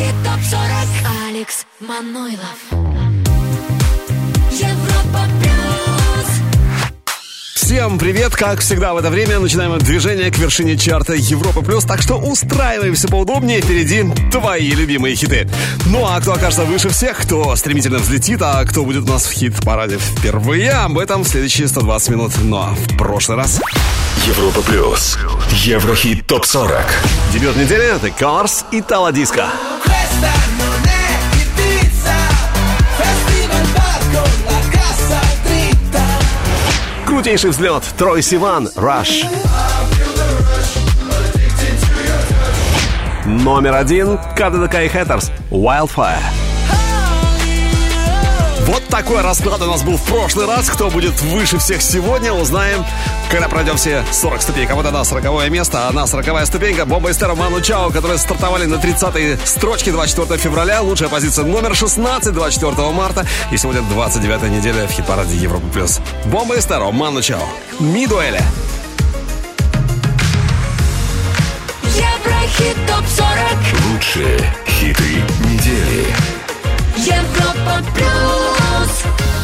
Еврохит ТОП-40 Алекс Манойлов Европа Плюс Всем привет! Как всегда в это время начинаем движение к вершине чарта Европа Плюс, так что устраиваемся поудобнее, впереди твои любимые хиты. Ну а кто окажется выше всех, кто стремительно взлетит, а кто будет у нас в хит-параде впервые, об этом в следующие 120 минут. Но ну, а в прошлый раз... Европа Плюс. Еврохит ТОП-40. Дебют недели — это Cars и Тала Диско. Крутейший взлет. Трой Сиван. Rush. Номер один. КДДК и Хэттерс. Wildfire. Вот такой расклад у нас был в прошлый раз. Кто будет выше всех сегодня, узнаем, когда пройдем все 40 ступенек. А вот она 40 место, а она 40 ступенька. Бомба и Стера Ману Чао, которые стартовали на 30-й строчке 24 февраля. Лучшая позиция номер 16 24 марта. И сегодня 29 неделя в хит-параде Европа+. плюс. Бомба и Стера Ману Чао. Мидуэля. Еврохит ТОП-40 Лучшие хиты недели. Европа Плюс ТОП-40.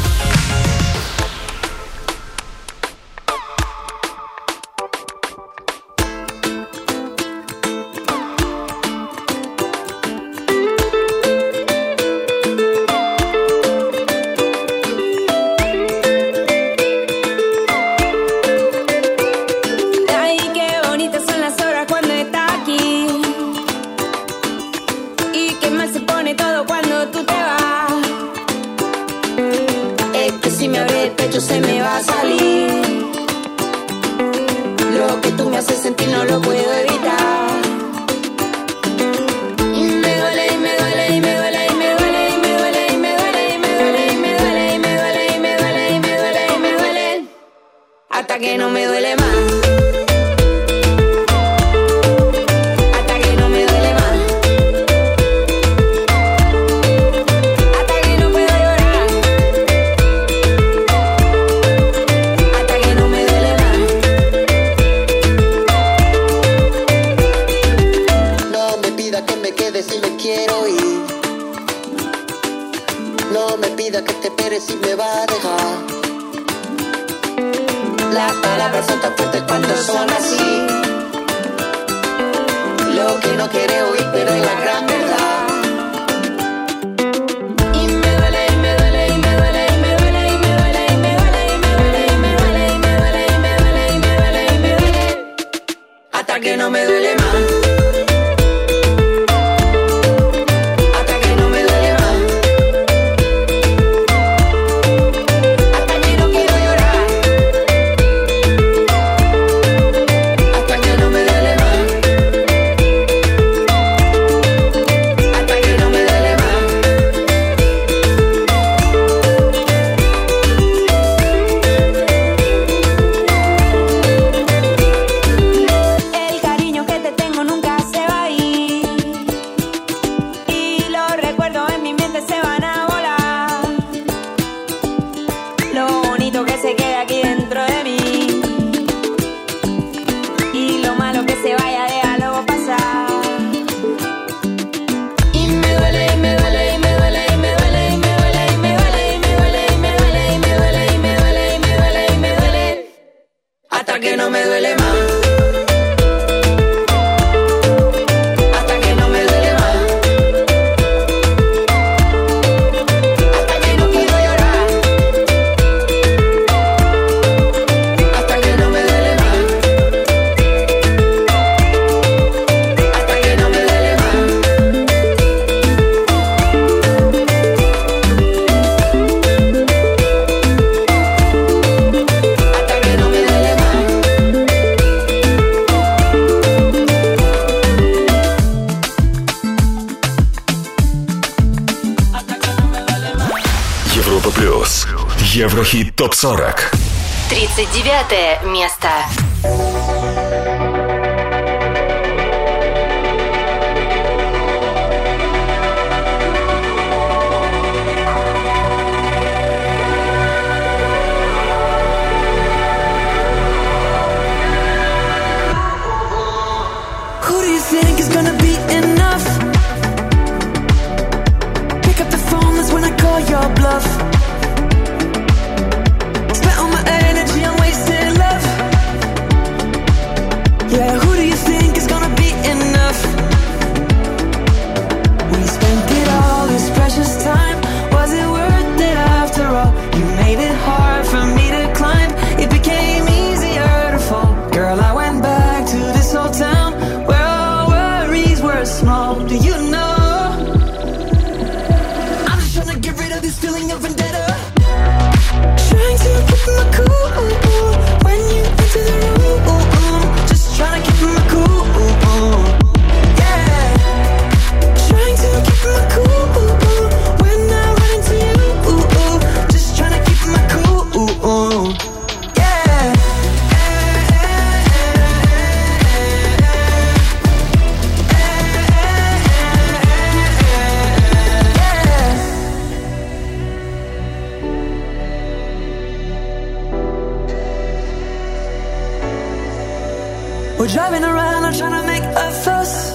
We're driving around, not trying to make a fuss.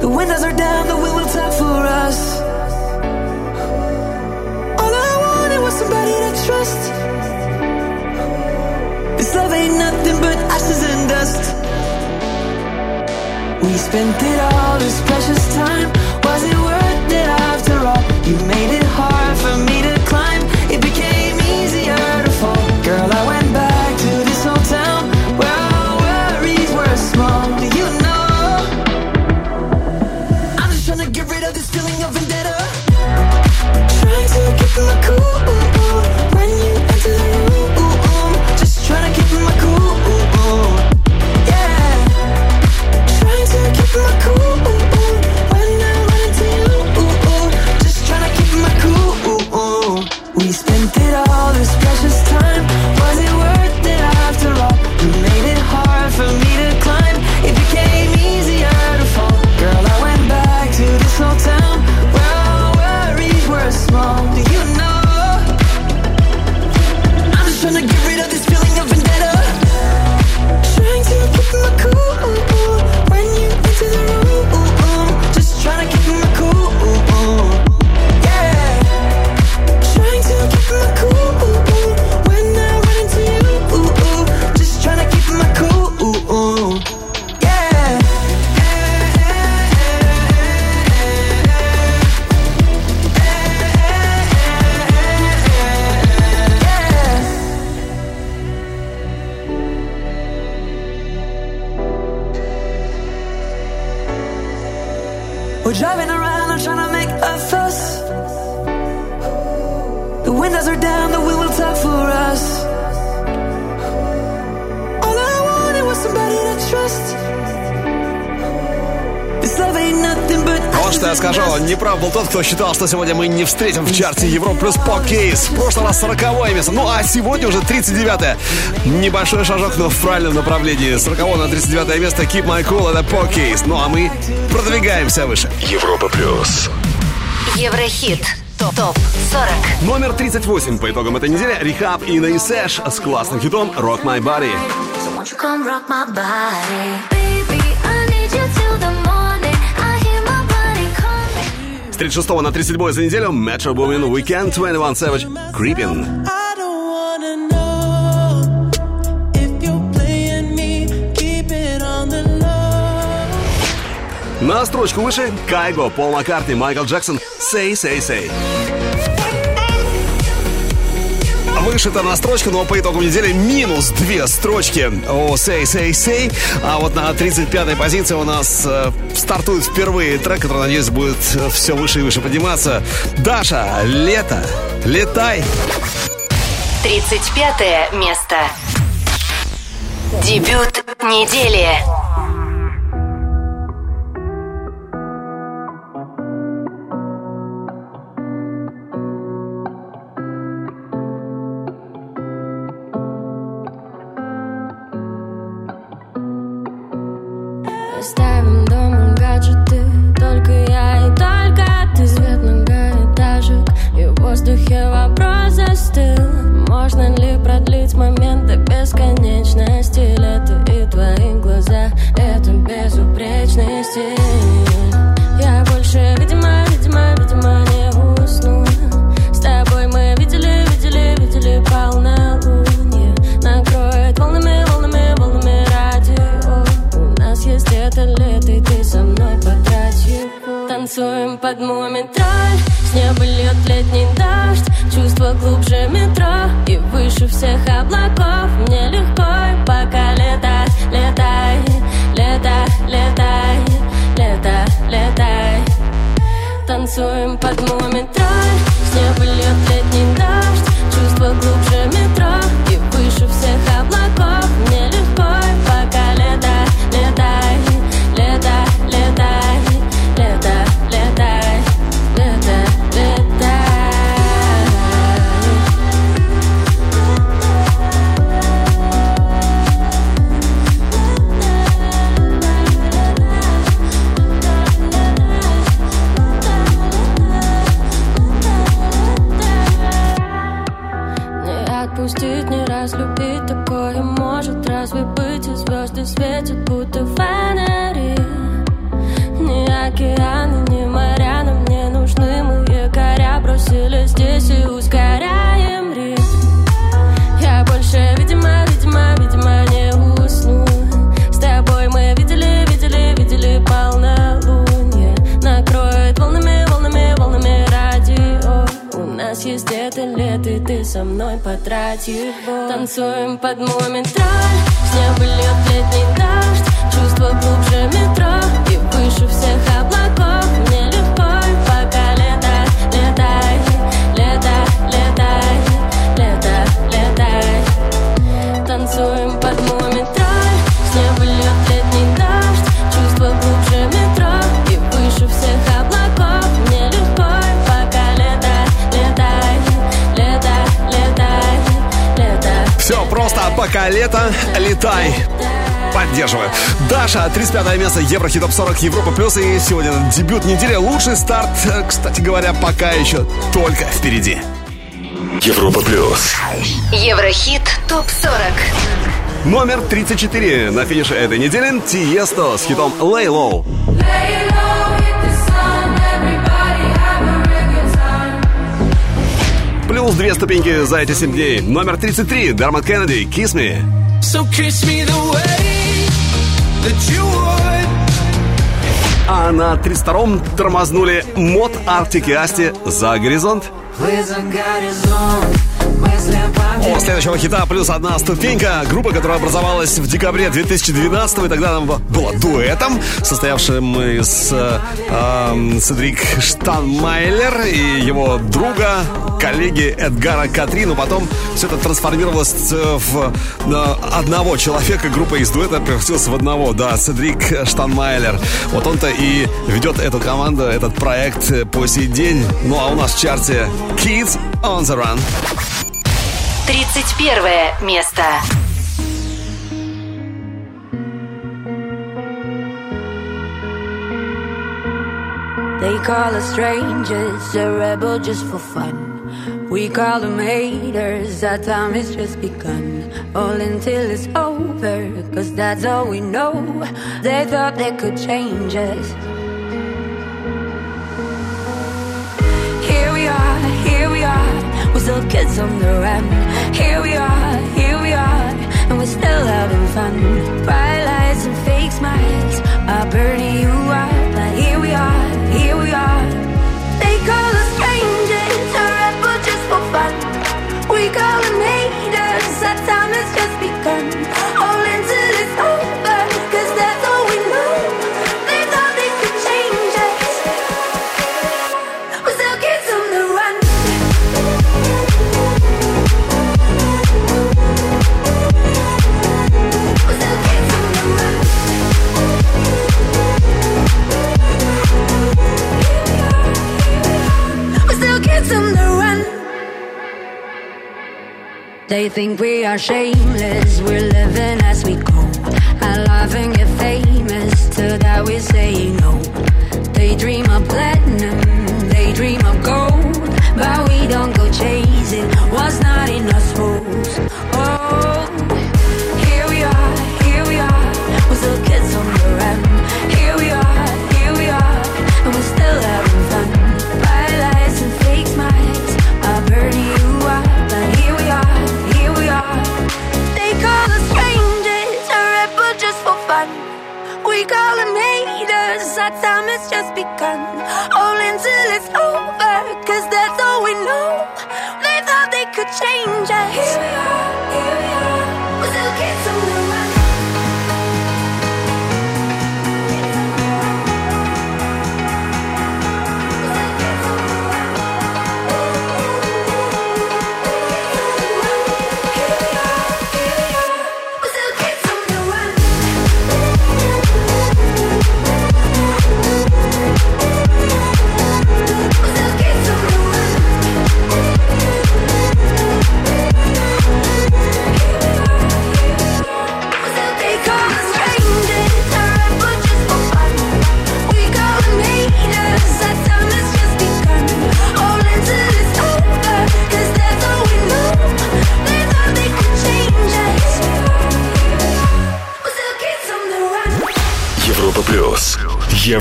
The windows are down, the wind will turn for us. All I wanted was somebody to trust. This love ain't nothing but ashes and dust. We spent it all, this precious time. Was it worth it after all? You made it hard. кто считал, что сегодня мы не встретим в чарте Европы Плюс Покейс. В прошлый раз 40 место. Ну а сегодня уже 39-е. Небольшой шажок, но в правильном направлении. 40 на 39 место. Keep my cool, это Покейс. Ну а мы продвигаемся выше. Европа плюс. Еврохит. Топ. Топ 40. Номер 38 по итогам этой недели. R3HAB, INNA и Sash! с классным хитом Rock My Body. So 36 на 37 за неделю Metro Boomin Weekend 21 Savage Creepin'. На строчку выше Кайго, Пол Маккартни, Майкл Джексон, Say Say Say вышита на строчку, но по итогам недели минус две строчки у Say Say Say. А вот на 35-й позиции у нас э, стартует впервые трек, который, надеюсь, будет э, все выше и выше подниматься. Даша, лето, летай. 35 место. Дебют недели. Можно ли продлить момент до бесконечности? Лето и твои глаза Это безупречный Я больше, видимо, видимо, видимо не усну. С тобой мы видели, видели, видели полнолуние. Накроет волнами, волнами, волнами радио. У нас есть лето, лето и ты со мной потрать Танцуем под моментраль С неба льет летний дождь. Чувство глубже метро выше всех облаков Мне легко, пока летать Летай, летай, летай Летай, летай. Танцуем под мумитроль С неба льет летний дождь Чувство глубже метро. И выше всех облаков Мне легко, потрать его Танцуем под мумитроль С неба льет пока лето, летай. Поддерживаю. Даша, 35 место Еврохит Топ 40 Европа Плюс. И сегодня дебют недели. Лучший старт, э, кстати говоря, пока еще только впереди. Европа плюс. Еврохит ТОП-40 Номер 34 на финише этой недели Тиесто с хитом Lay Low. Плюс две ступеньки за эти 7 дней. Номер 33 Дармат Кеннеди Kiss Me. So kiss me the way that you would. А на 32-м тормознули Мод Арктик и Асти за горизонт. О, следующего хита плюс одна ступенька. Группа, которая образовалась в декабре 2012 и тогда она была дуэтом, состоявшим из э, эм, Седрик Штанмайлер и его друга, коллеги Эдгара Катри. Но потом все это трансформировалось э, в э, одного человека. Группа из дуэта превратилась в одного. Да, Седрик Штанмайлер. Вот он-то и ведет эту команду, этот проект э, по сей день. Ну а у нас в чарте Kids on the Run. 31 место. They call us strangers, a rebel just for fun. We call them haters, our time has just begun. All until it's over, cause that's all we know. They thought they could change us. we're still kids on the run. Here we are, here we are, and we're still having fun. Bright lights and fake smiles are burning you up, But here we are, here we are. They call us strangers, a rebel just for fun. We call them haters, time has just They think we are shameless, we're living as we go. I love and get famous, to that we say no. They dream of platinum, that's all we know. They thought they could change us.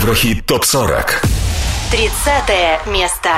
Еврохит ТОП-40. 30 место.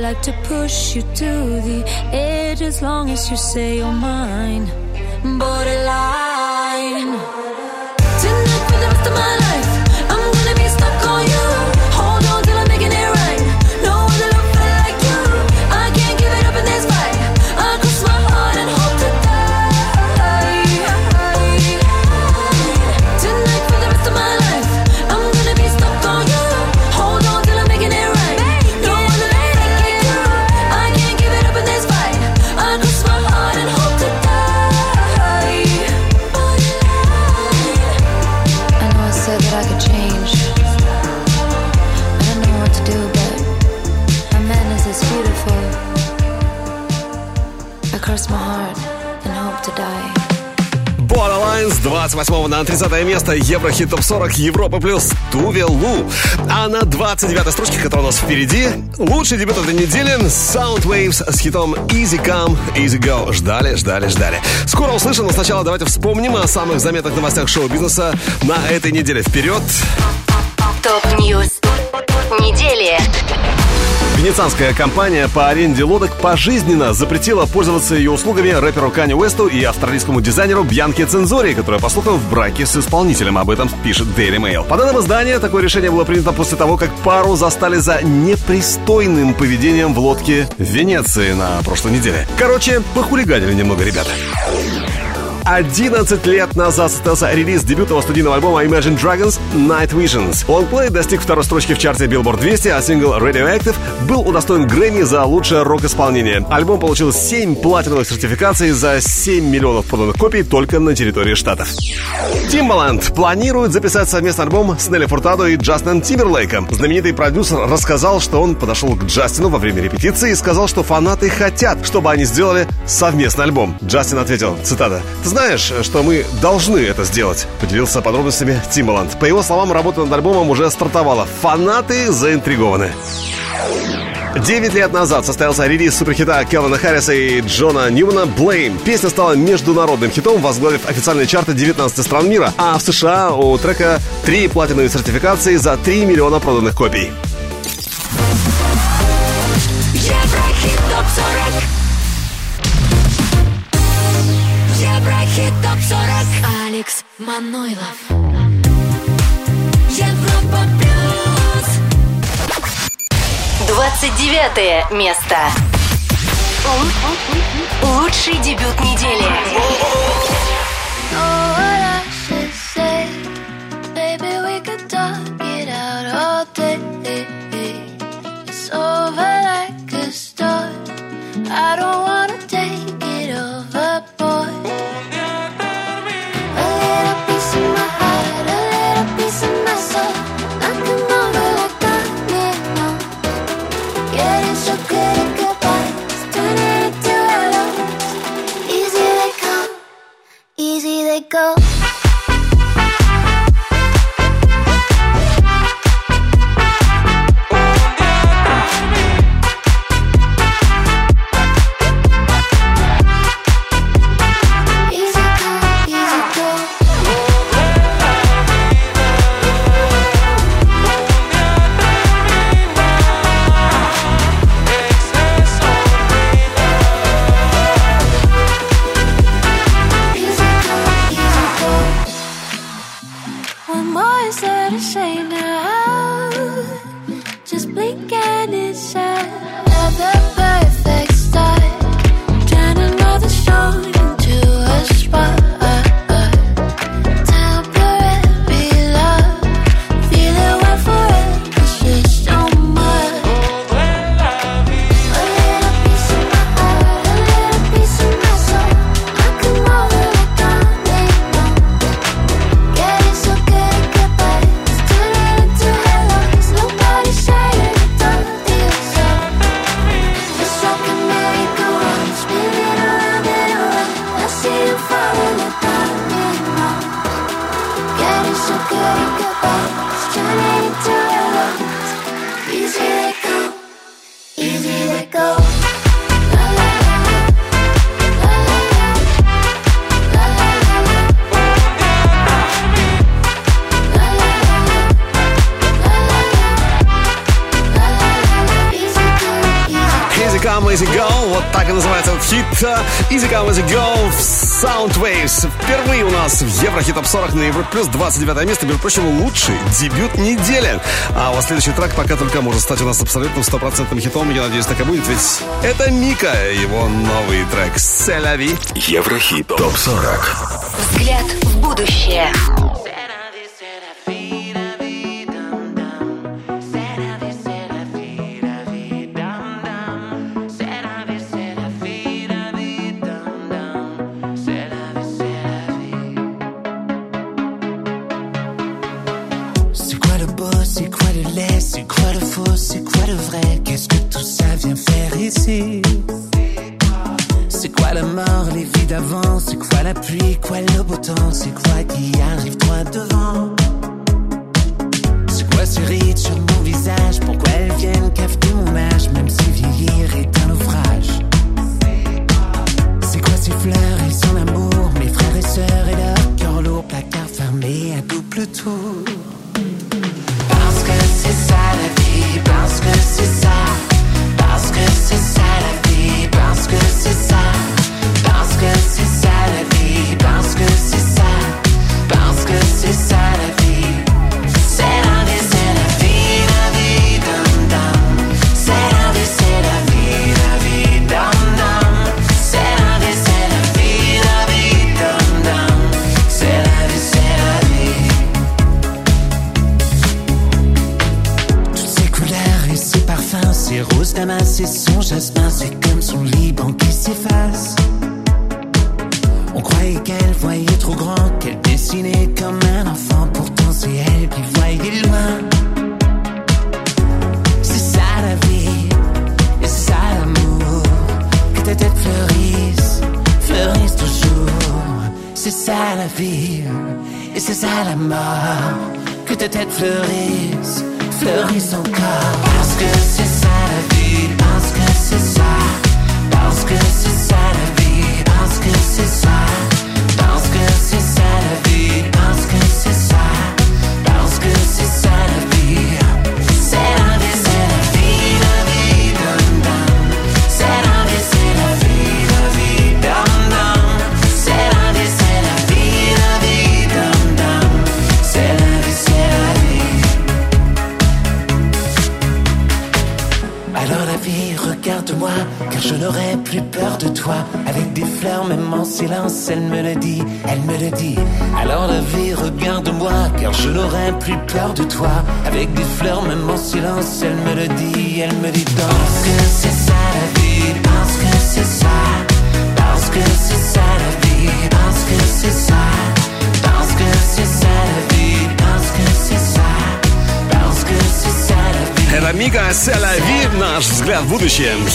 like to push you to the edge as long as you say you're mine. Borderline. Tonight for the rest of my life. 28 на 30 место Еврохит Топ 40 Европа Плюс Tove Lo. А на 29 строчке, которая у нас впереди, лучший дебют этой недели Soundwaves с хитом Easy Come, Easy Go. Ждали, ждали, ждали. Скоро услышим, но сначала давайте вспомним о самых заметных новостях шоу-бизнеса на этой неделе. Вперед! Top News Венецианская компания по аренде лодок пожизненно запретила пользоваться ее услугами рэперу Кани Уэсту и австралийскому дизайнеру Бьянке Цензори, которая, по слухам, в браке с исполнителем. Об этом пишет Daily Mail. По данным издания, такое решение было принято после того, как пару застали за непристойным поведением в лодке Венеции на прошлой неделе. Короче, похулиганили немного ребята. 11 лет назад состоялся релиз дебютного студийного альбома Imagine Dragons Night Visions. Longplay достиг второй строчки в чарте Billboard 200, а сингл Radioactive был удостоен Грэмми за лучшее рок-исполнение. Альбом получил 7 платиновых сертификаций за 7 миллионов проданных копий только на территории штатов. Timbaland планирует записать совместный альбом с Нелли Фуртадо и Джастином Тимберлейком. Знаменитый продюсер рассказал, что он подошел к Джастину во время репетиции и сказал, что фанаты хотят, чтобы они сделали совместный альбом. Джастин ответил, цитата, «Ты знаешь, что мы должны это сделать?» — поделился подробностями Тимбаланд. По его словам, работа над альбомом уже стартовала. Фанаты заинтригованы. Девять лет назад состоялся релиз суперхита Келвина Харриса и Джона Ньюмана «Blame». Песня стала международным хитом, возглавив официальные чарты 19 стран мира, а в США у трека три платиновые сертификации за 3 миллиона проданных копий. Еврохит ТОП 40 Алекс Манойлов. Европа Плюс 29 место. Лучший дебют недели. Easy Come, Easy Go в Soundwaves. Впервые у нас в Еврохит Топ 40 на Европе Плюс 29 место. Между прочим, лучший дебют недели. А вот следующий трек пока только может стать у нас абсолютно стопроцентным хитом. Я надеюсь, так и будет, ведь это Мика, его новый трек «Селяви». Еврохит ТОП-40. Взгляд в будущее.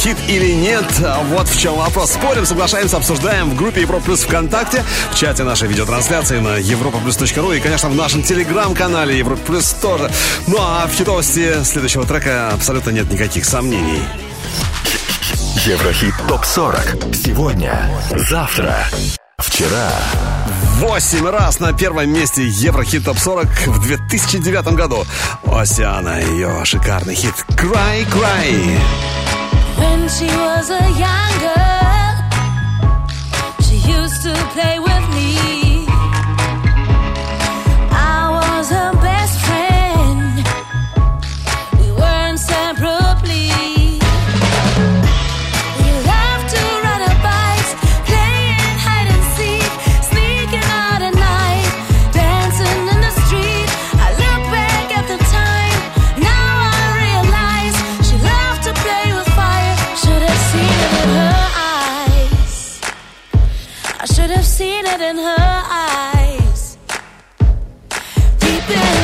хит или нет? А вот в чем вопрос. Спорим, соглашаемся, обсуждаем в группе Европа Плюс ВКонтакте, в чате нашей видеотрансляции на европа ру и, конечно, в нашем телеграм-канале Европа Плюс тоже. Ну а в хитовости следующего трека абсолютно нет никаких сомнений. Еврохит ТОП-40. Сегодня, завтра, вчера. Восемь раз на первом месте Еврохит ТОП-40 в 2009 году. Осиана ее шикарный хит «Край, край». When she was a young girl. She used to play with. I should have seen it in her eyes. Deep in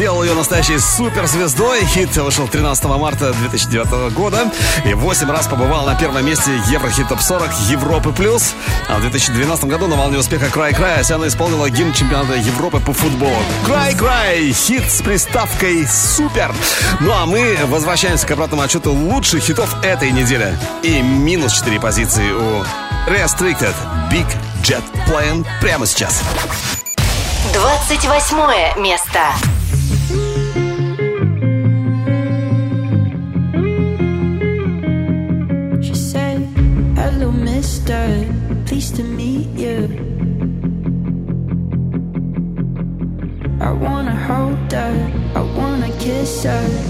сделал ее настоящей суперзвездой. Хит вышел 13 марта 2009 года и 8 раз побывал на первом месте Еврохит Топ 40 Европы Плюс. А в 2012 году на волне успеха Край Край Асяна исполнила гимн чемпионата Европы по футболу. Край Край! Хит с приставкой Супер! Ну а мы возвращаемся к обратному отчету лучших хитов этой недели. И минус 4 позиции у Restricted Big Jet Plane прямо сейчас. 28 место. nice to meet you. I wanna hold her, I wanna kiss her.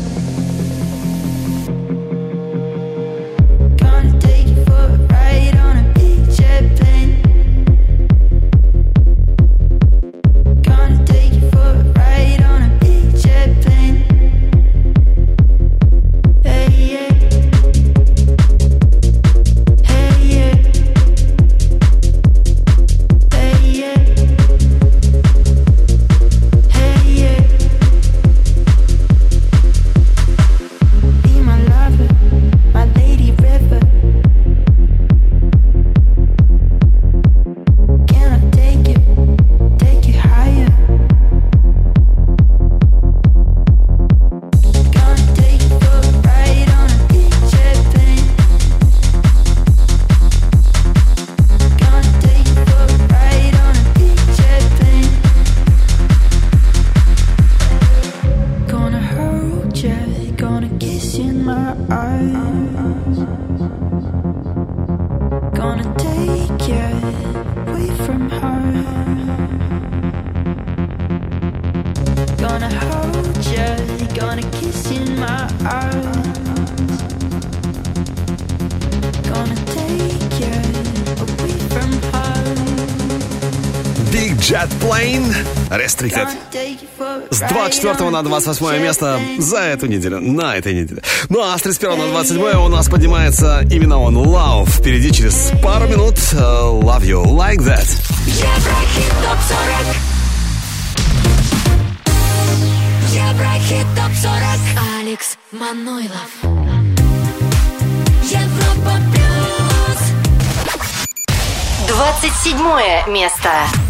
31 на 28 место за эту неделю, на этой неделе. Ну а с 31 на 27 у нас поднимается именно он, Love. Впереди через пару минут э, Love You Like That. Еврохит ТОП-40 Еврохит ТОП-40 Алекс Манойлов Европа плюс 27 место.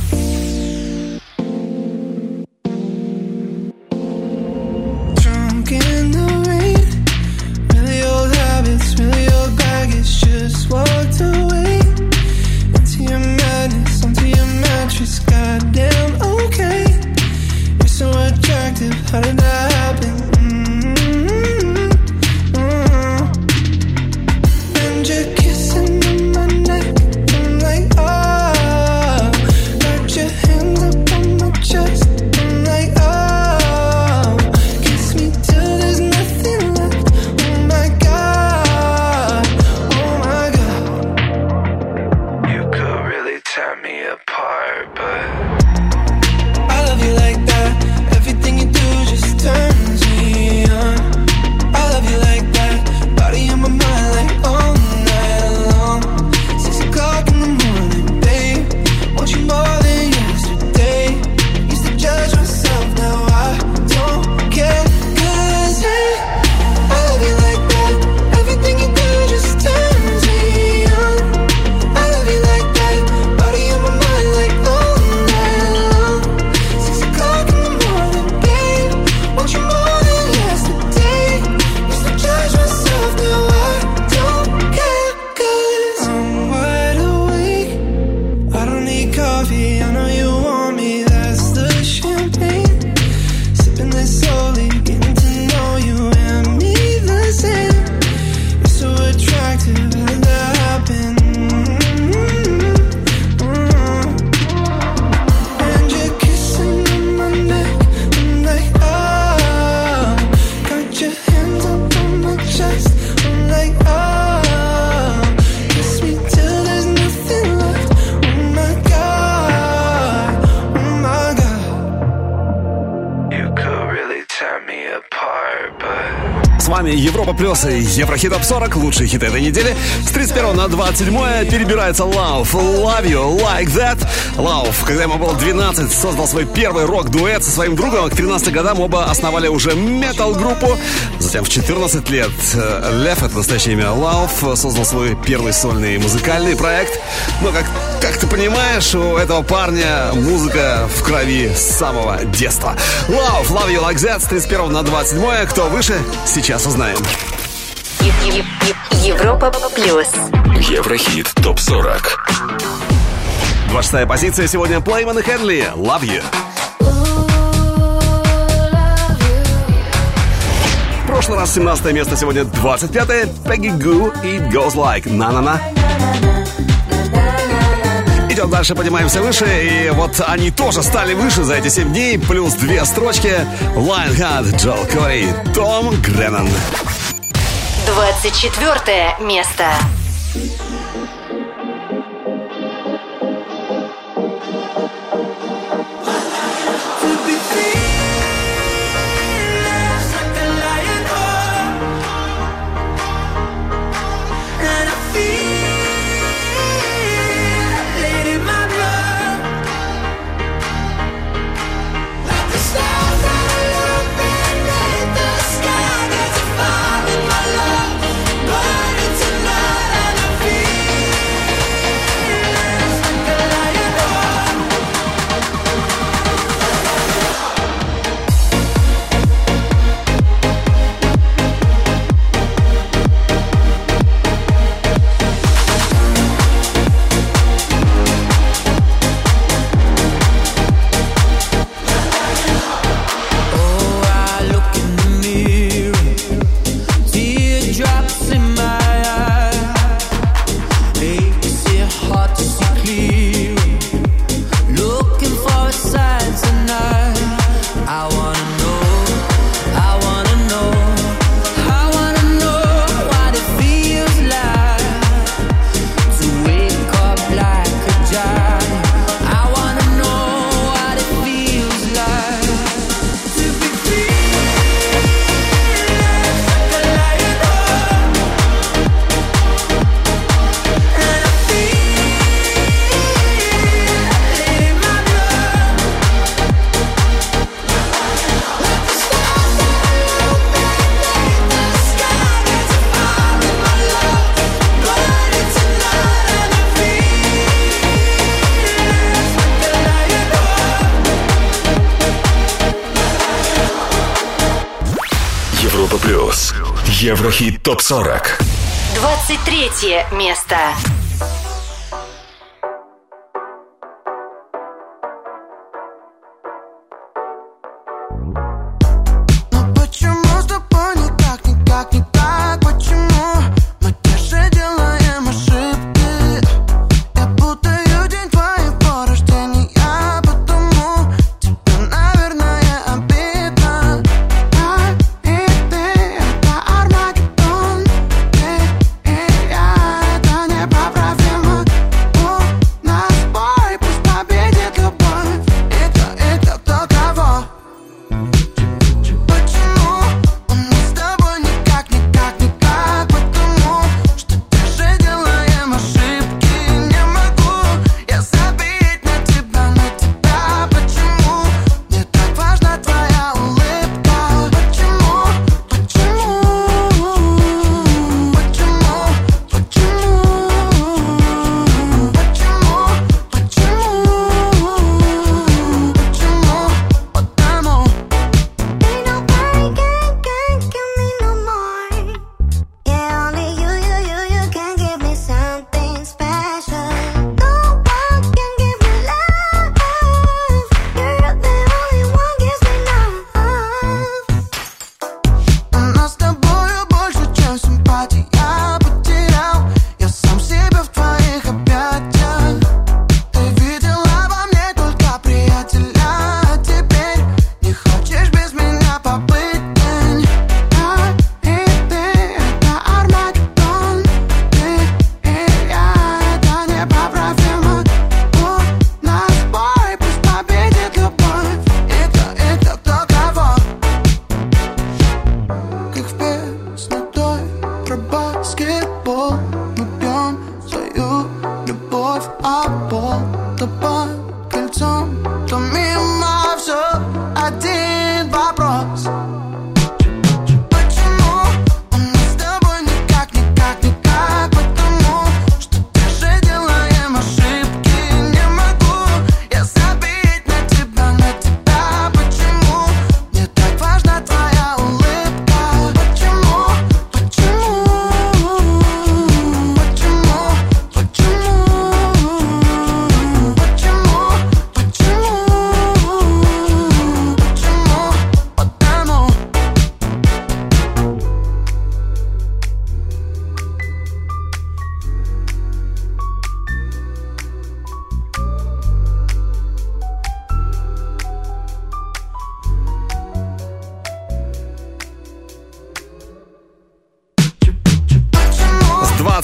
Европа Плюс и Еврохит Топ 40. Лучшие хиты этой недели. С 31 на 27 перебирается Love. Love You Like That. Love, когда ему было 12, создал свой первый рок-дуэт со своим другом. К 13 годам оба основали уже метал-группу. Затем а в 14 лет э, Лев, это настоящее имя Лауф, создал свой первый сольный музыкальный проект. Но, как, как ты понимаешь, у этого парня музыка в крови с самого детства. Лауф, Love You Like That, с 31 на 27. Кто выше, сейчас узнаем. Европа плюс. Еврохит топ 40. 26 позиция сегодня Плейман и Хенли. Love you. прошлый раз 17 место, сегодня 25-е. Peggy Goo, и Goes Like. На-на-на. Идем дальше, поднимаемся выше. И вот они тоже стали выше за эти 7 дней. Плюс две строчки. Lionheart, Джол Кори, Том Греннон. 24 место. Еврохит топ 40. 23 место.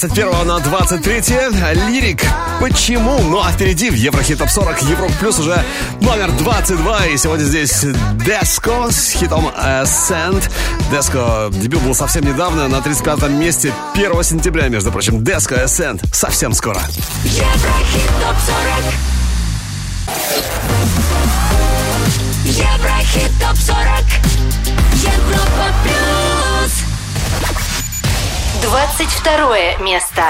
21 на 23 Лирик. Почему? Ну а впереди в Еврохит Топ 40 Европ Плюс уже номер 22. И сегодня здесь Деско с хитом Ascent. Деско дебют был совсем недавно, на 35 месте 1 сентября, между прочим. Деско Ascent совсем скоро. Еврохит топ 40 Еврохит топ 40 Европа плюс 22 место.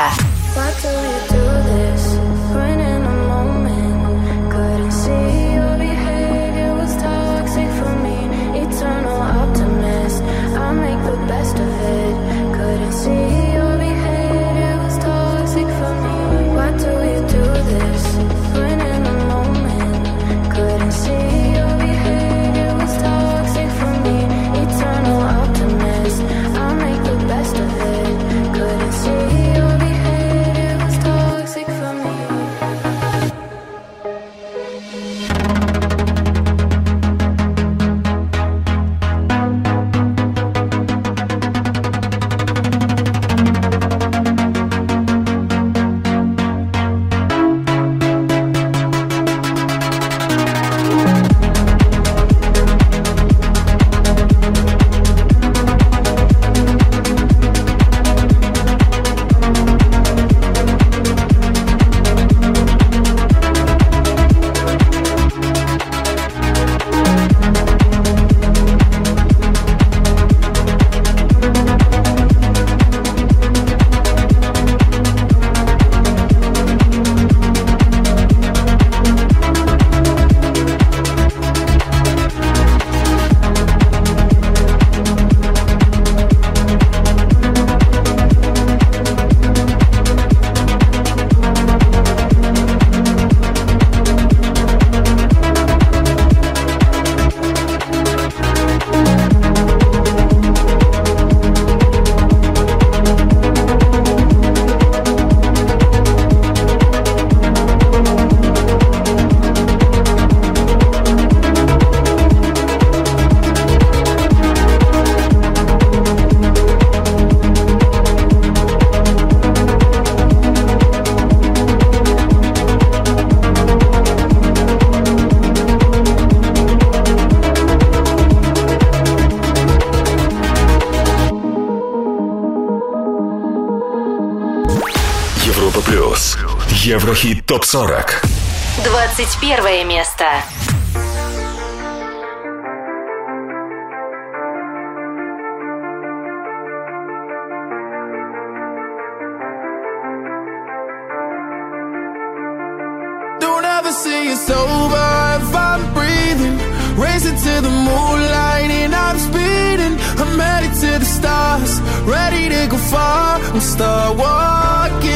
The moonlight and I'm speeding. I'm headed to the stars, ready to go far and start walking.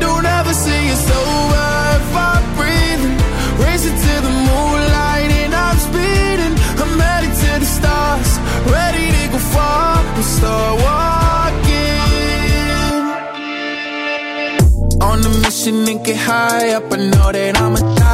Don't ever say it's over if I'm breathing. Racing to the moonlight and I'm speeding. I'm headed to the stars, ready to go far and start walking. On a mission and get high up. I know that I'ma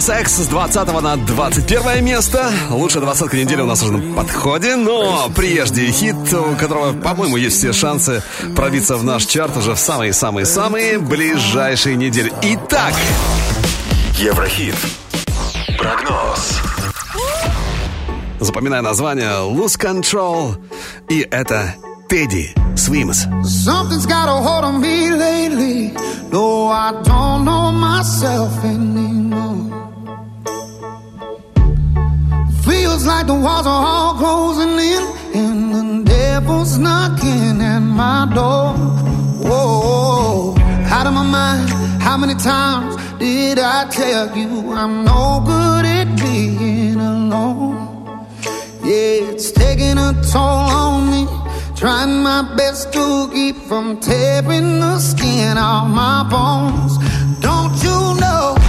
Nas X с 20 на 21 место. Лучшая двадцатка недели у нас уже на подходе, но прежде хит, у которого, по-моему, есть все шансы пробиться в наш чарт уже в самые-самые-самые ближайшие недели. Итак, Еврохит. Прогноз. запоминай название Lose Control, и это Тедди Свимс. Something's got a hold on me lately. No, I don't know myself anymore. Feels like the walls are all closing in, and the devil's knocking at my door. Whoa, out of my mind. How many times did I tell you I'm no good at being alone? Yeah, it's taking a toll on me. Trying my best to keep from tearing the skin off my bones. Don't you know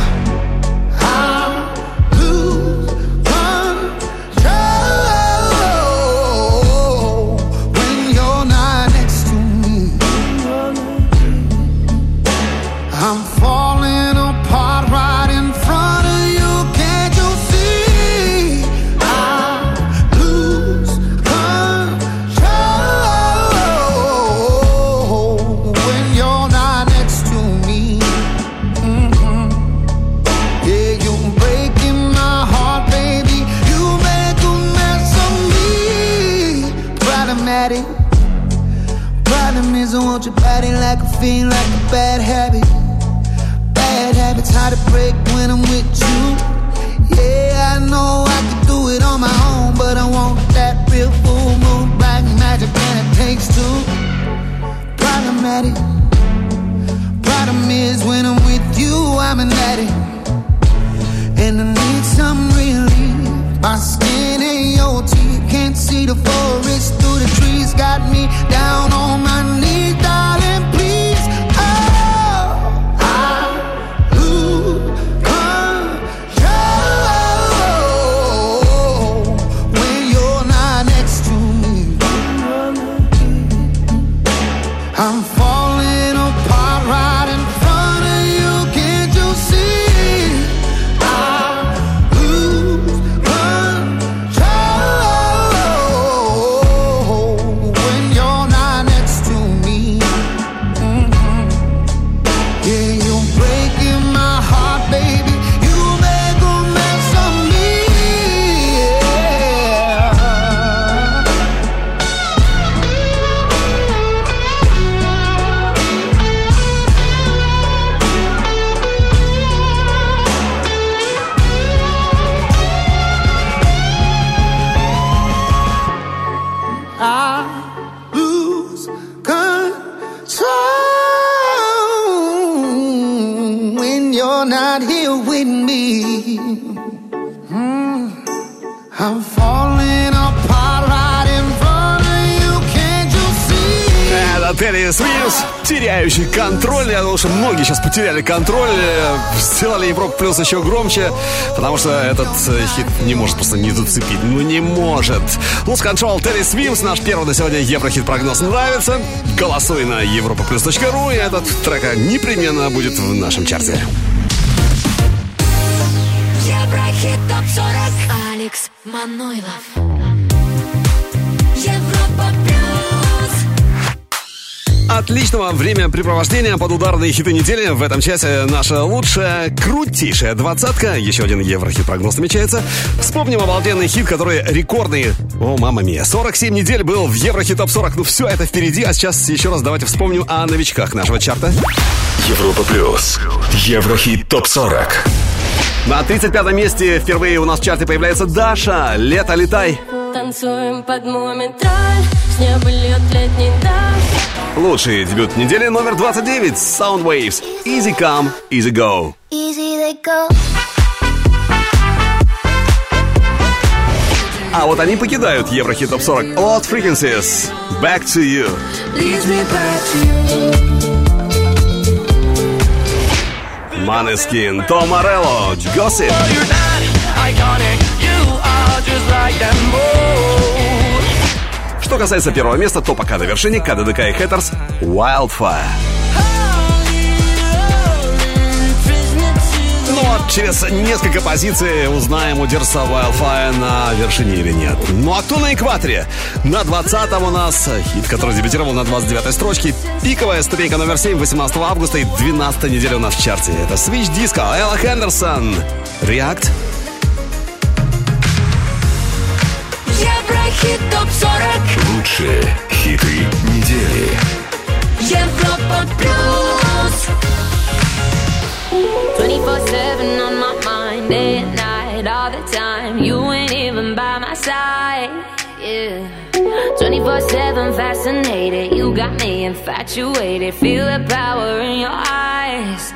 Problematic. Problem is, when I'm with you, I'm an addict. And I need some relief. My skin and your teeth can't see the forest through the trees. Got me down on my knees, Терри Свинс, теряющий контроль. Я думаю, что многие сейчас потеряли контроль. э, Сделали Европу плюс еще громче, потому что этот э, хит не может просто не зацепить. Ну не может. Lose Control, Терри Свимс, наш первый на сегодня Еврохит прогноз нравится. Голосуй на europaplus.ru, и этот трек непременно будет в нашем чарте. Еврохит ТОП-40 Алекс Манойлов Отличного времяпрепровождения под ударные хиты недели. В этом часе наша лучшая, крутейшая двадцатка. Еще один еврохит прогноз намечается. Вспомним обалденный хит, который рекордный. О, мама мия. 47 недель был в Еврохит ТОП 40. Ну все это впереди. А сейчас еще раз давайте вспомним о новичках нашего чарта. Европа плюс. Еврохит топ 40. На 35 месте впервые у нас в чарте появляется Даша. Лето, летай. Танцуем под мумитроль С неба льет летний дождь Лучший дебют недели номер 29. Soundwaves. Easy come, easy go. Easy they go А вот они покидают Еврохит ТОП 40. Lost Frequencies. Back to you. Leads me back to you Манескин, Том Морелло, Gossip. Что касается первого места, то пока на вершине КДДК и Хэттерс Wildfire. Ну а через несколько позиций узнаем, удержится Wildfire на вершине или нет. Ну а кто на экваторе? На 20-м у нас хит, который дебютировал на 29-й строчке. Пиковая ступенька номер 7 18 августа и 12 неделя у нас в чарте. Это Switch Disco, Элла Хендерсон. React ТОП-40 Лучшие хиты недели. Европа Плюс. 24-7 on my mind Day and night, all the time. You ain't even by my side Yeah. 24-7 fascinated. You got me infatuated. Feel the power in your eyes.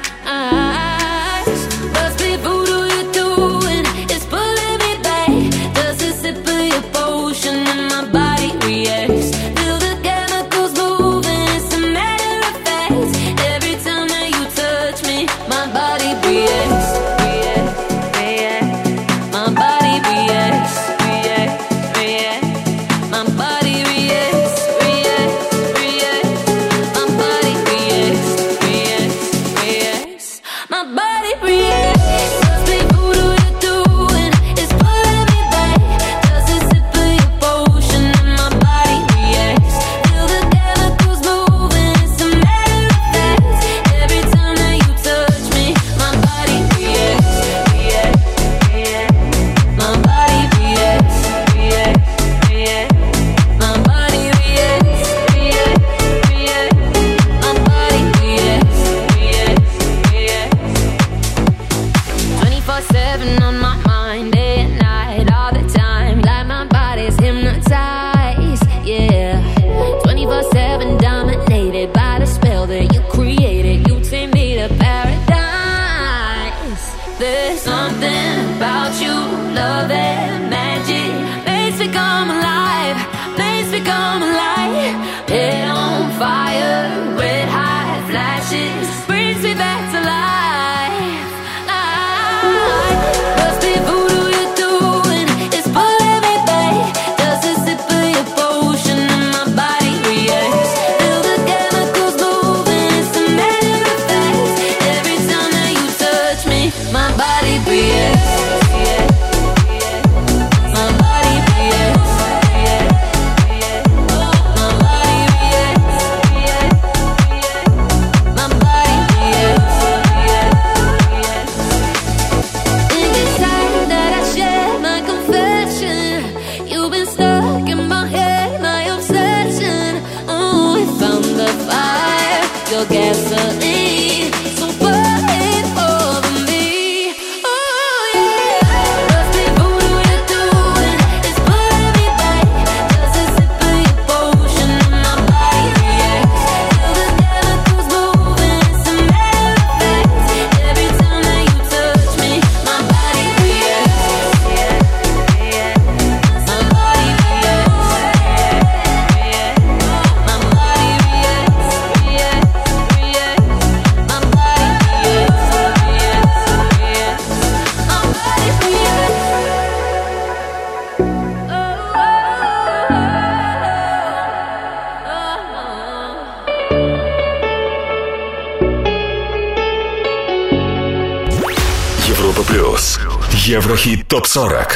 ТОП-40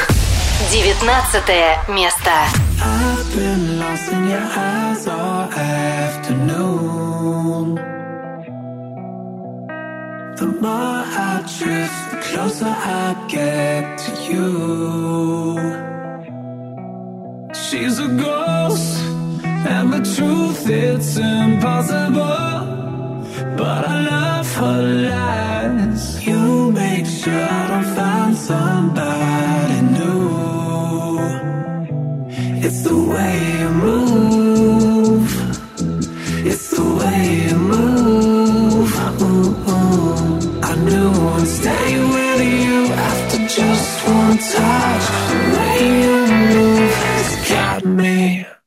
19 место I've been lost in your eyes all afternoon The more I drift, the closer I Yeah.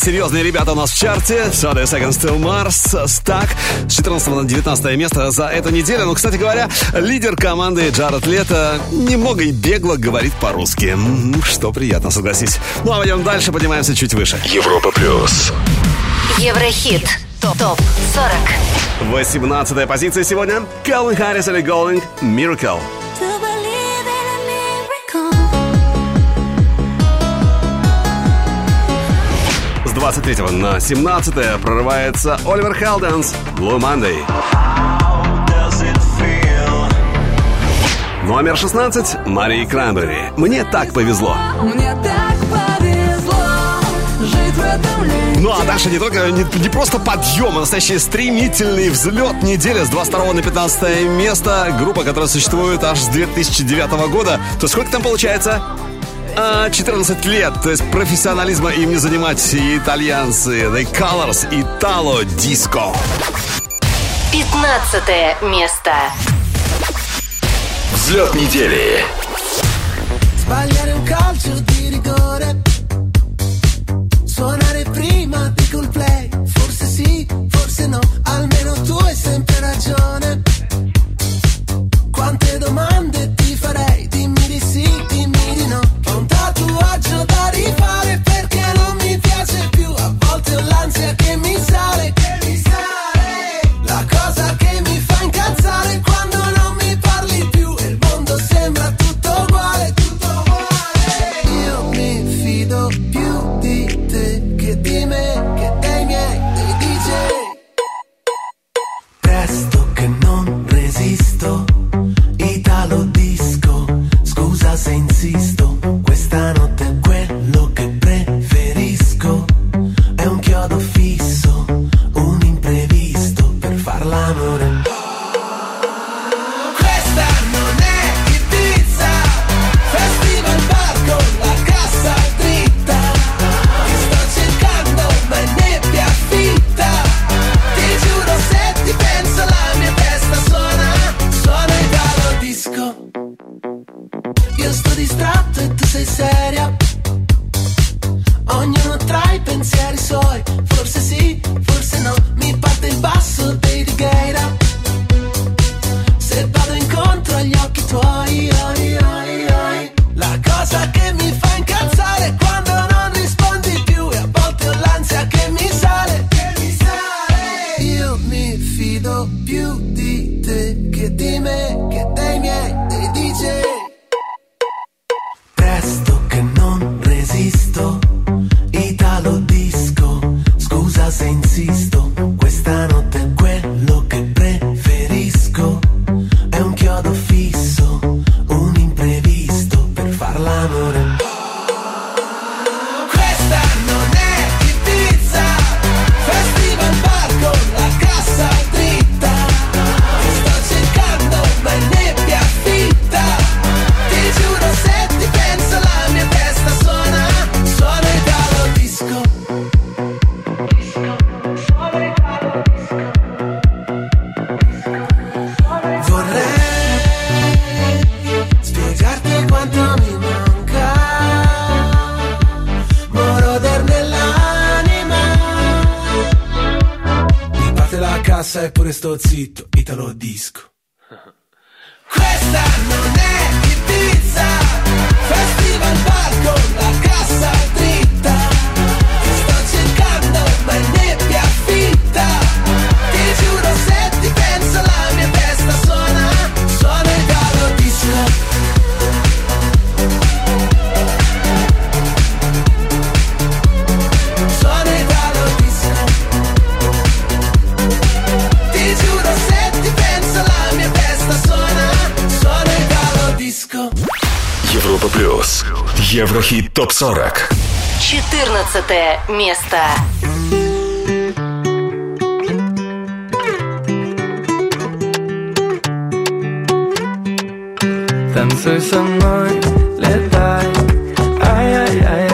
серьезные ребята у нас в чарте. Shadow Second Still Mars, Stack. С 14 на 19 место за эту неделю. Ну, кстати говоря, лидер команды Джаред Лето немного и бегло говорит по-русски. Что приятно, согласись. Ну, а идем дальше, поднимаемся чуть выше. Европа Плюс. Еврохит. Топ. Топ 40. 18 позиция сегодня. Келвин Харрис или Голлинг. Miracle. 23 на 17 прорывается Оливер Халденс «Blue Monday». Номер 16. Мария Кранбери. «Мне так повезло». Мне так ну а дальше не только не, не просто подъем, а настоящий стремительный взлет недели с 22 на 15 место. Группа, которая существует аж с 2009 года. То сколько там получается? А, 14 лет, то есть профессионализма им не занимать итальянцы. The Colors Italo Disco. 15 место. Взлет недели. Sbagliare un ТОП-40. 14 место. Танцуй со мной, летай, ай-яй-яй.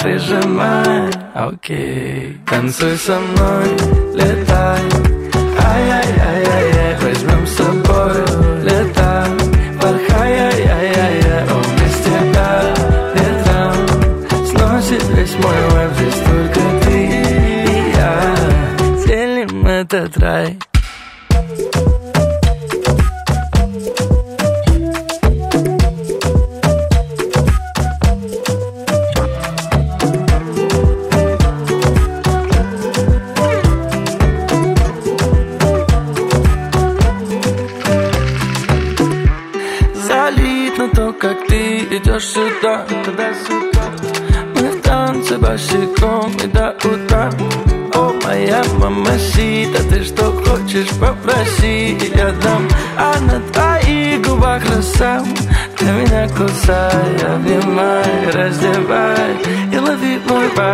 Прижимай. Окей. Танцуй со мной, летай. Ай-яй-яй-яй-яй, возьмем с собой Летай, порхай, ай-яй-яй-яй О, вместе по ветрам Сносит весь мой вайб Здесь только ты и я. Делим этот рай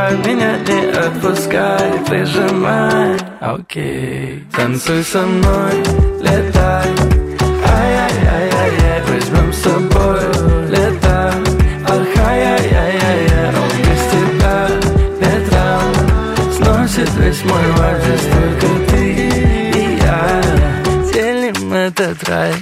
вайб, меня не отпускай Прижимай, окей Танцуй со мной, летай. Ай-яй-яй-яй-яй, возьмем с собой летай. Порхай, ай-яй-яй-яй, он без тебя ветрам Сносит весь мой вайб, здесь только ты и я. Делим этот рай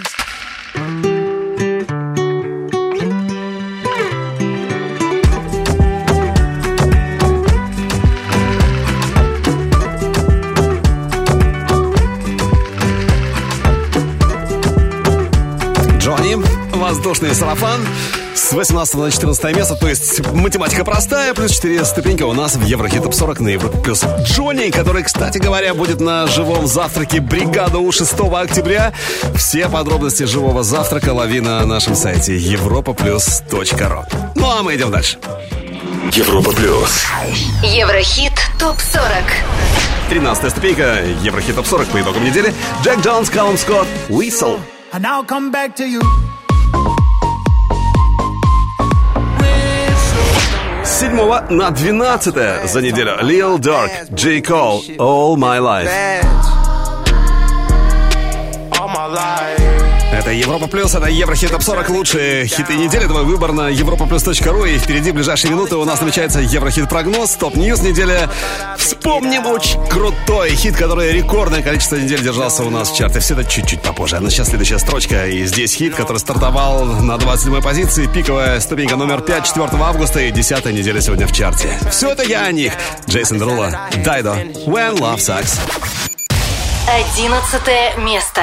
воздушный сарафан. С 18 на 14 место, то есть математика простая, плюс 4 ступеньки у нас в Еврохит Топ 40 на Европе плюс. Джонни, который, кстати говоря, будет на живом завтраке «Бригада У» 6 октября. Все подробности живого завтрака лови на нашем сайте europaplus.ru. Ну а мы идем дальше. Европа плюс. Еврохит ТОП-40. 13 ступенька Еврохит Топ 40 по итогам недели. Джек Джонс, Калум Скотт, Whistle. And now come back to you. С 7 на 12 за неделю Lil Durk, J. Cole, All My Life. Это Европа Плюс, это Еврохит Топ 40 лучшие хиты недели. Твой выбор на europaplus.ru. И впереди в ближайшие минуты у нас намечается Еврохит прогноз, топ ньюс недели. Вспомним очень крутой хит, который рекордное количество недель держался у нас в чарте. Все это чуть-чуть попозже. А на сейчас следующая строчка. И здесь хит, который стартовал на 27 позиции. Пиковая ступенька номер 5 4 августа и 10 неделя сегодня в чарте. Все это я о них. Джейсон Дерула, Дайдо, When Love Sucks. 11 место.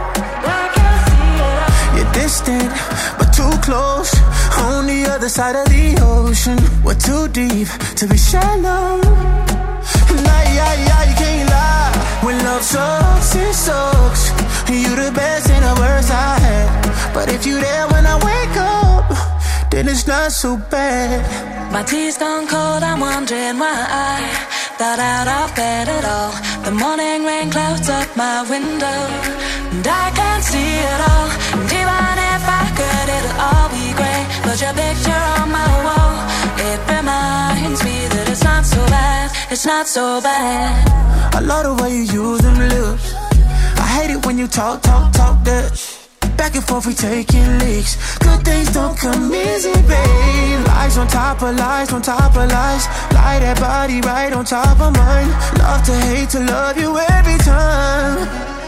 Distant, but too close. On the other side of the ocean, we're too deep to be shallow. Nah, yeah, yeah, you can't lie. When love sucks, it sucks. You're the best and the worst I had. But if you're there when I wake up, then it's not so bad. My tea's gone cold, I'm wondering why I thought out of bed at all. The morning rain clouds up my window, and I can't see it all. And even if I could, it'll all be grey. Put your picture on my wall, it reminds me that it's not so bad, it's not so bad. I love the way you use them lips. I hate it when you talk, talk, talk that. Back and forth, we taking leaks. Good things don't come easy, babe. Lies on top of lies, on top of lies. Lie that body right on top of mine. Love to hate to love you every time.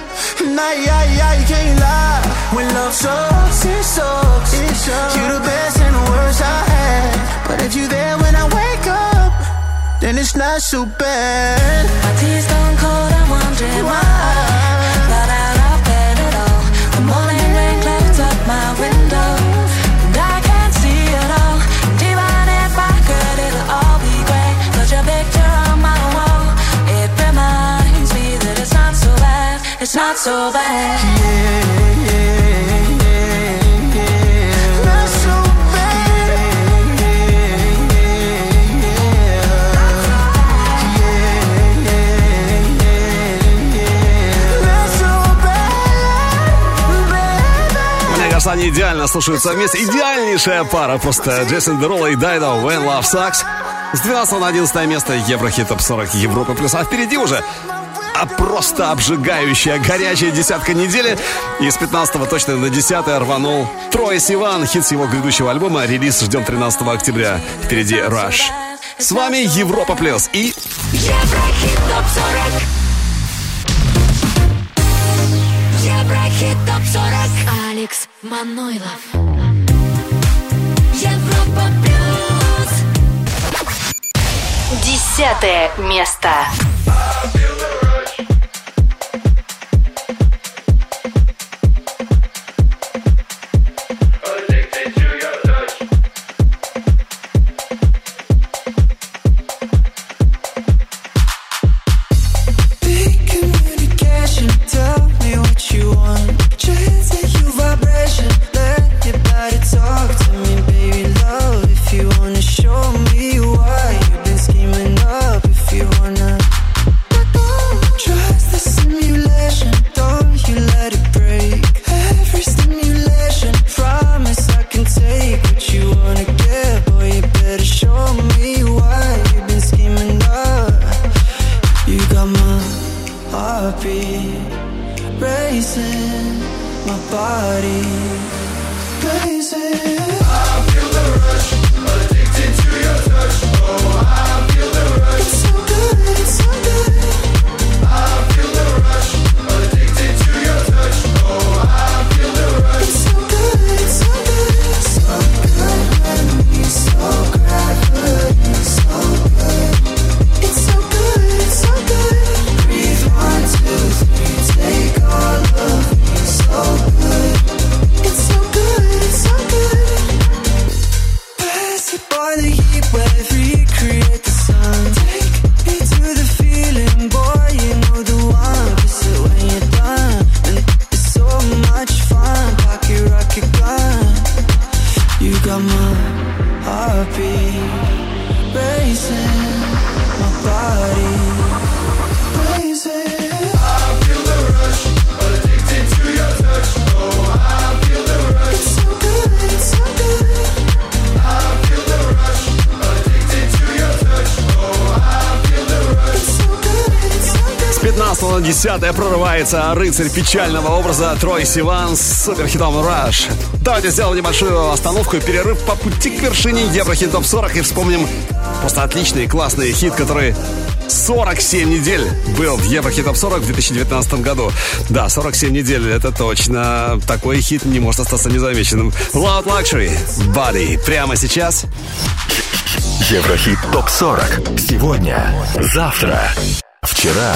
Nah, yeah, yeah, you can't lie. When love sucks, it sucks. It sucks. You the best and the worst I had. But if you're there when I wake up, then it's not so bad. My tea's gone cold, I'm wondering why. Got It's not so bad. Мне кажется, они идеально слушаются вместе. Идеальнейшая пара просто. Джейсон Дерула и Дайдо When Love Sucks. С 12 на 11 место Еврохит Топ 40 Европа Плюс. А впереди уже а просто обжигающая, горячая десятка недели. И с 15 точно на 10 рванул Трой Сиван. Хит с его грядущего альбома. Релиз ждем 13 октября. Впереди Rush. С вами Европа Плюс и Еврохит ТОП-40 Еврохит ТОП-40 Алекс Манойлов Европа Плюс Десятое место. Прорывается рыцарь печального образа Трой Сиван с суперхитом «Rush». Давайте сделаем небольшую остановку и перерыв по пути к вершине Еврохит Топ 40 и вспомним просто отличный классный хит, который 47 недель был в Еврохит Топ 40 в 2019 году. Да, 47 недель, это точно. Такой хит не может остаться незамеченным. Loud Luxury, Body. Прямо сейчас Еврохит ТОП-40. Сегодня, завтра, вчера.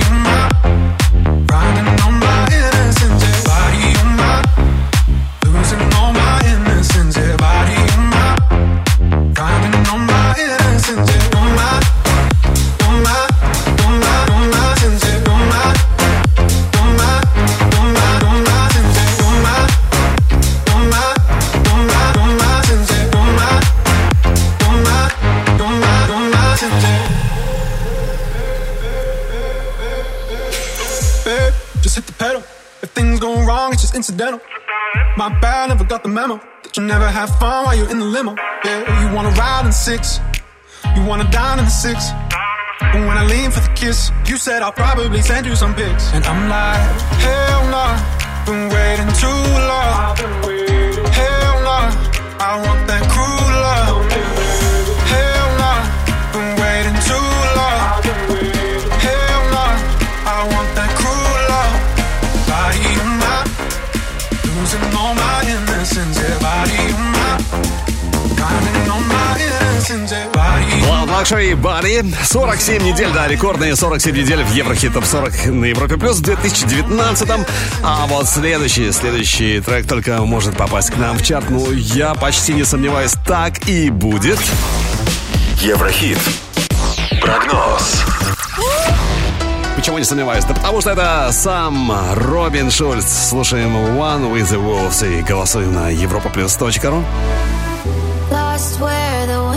things go wrong, it's just incidental. My bad, never got the memo. That you never have fun while you're in the limo. Yeah, you wanna ride in six. You wanna dine in the six. And when I lean for the kiss, you said I'll probably send you some pics. And I'm like, hell nah, been waiting too long. Hell nah, I want Luxury Body. 47 недель, да, рекордные 47 недель в Еврохит Топ 40 на Европе Плюс в 2019 А вот следующий, следующий трек только может попасть к нам в чарт. Ну, я почти не сомневаюсь, так и будет. Еврохит. Прогноз. Почему не сомневаюсь? Да потому что это сам Робин Шульц. Слушаем One with the Wolves и голосуем на europaplus.ru. Lost where the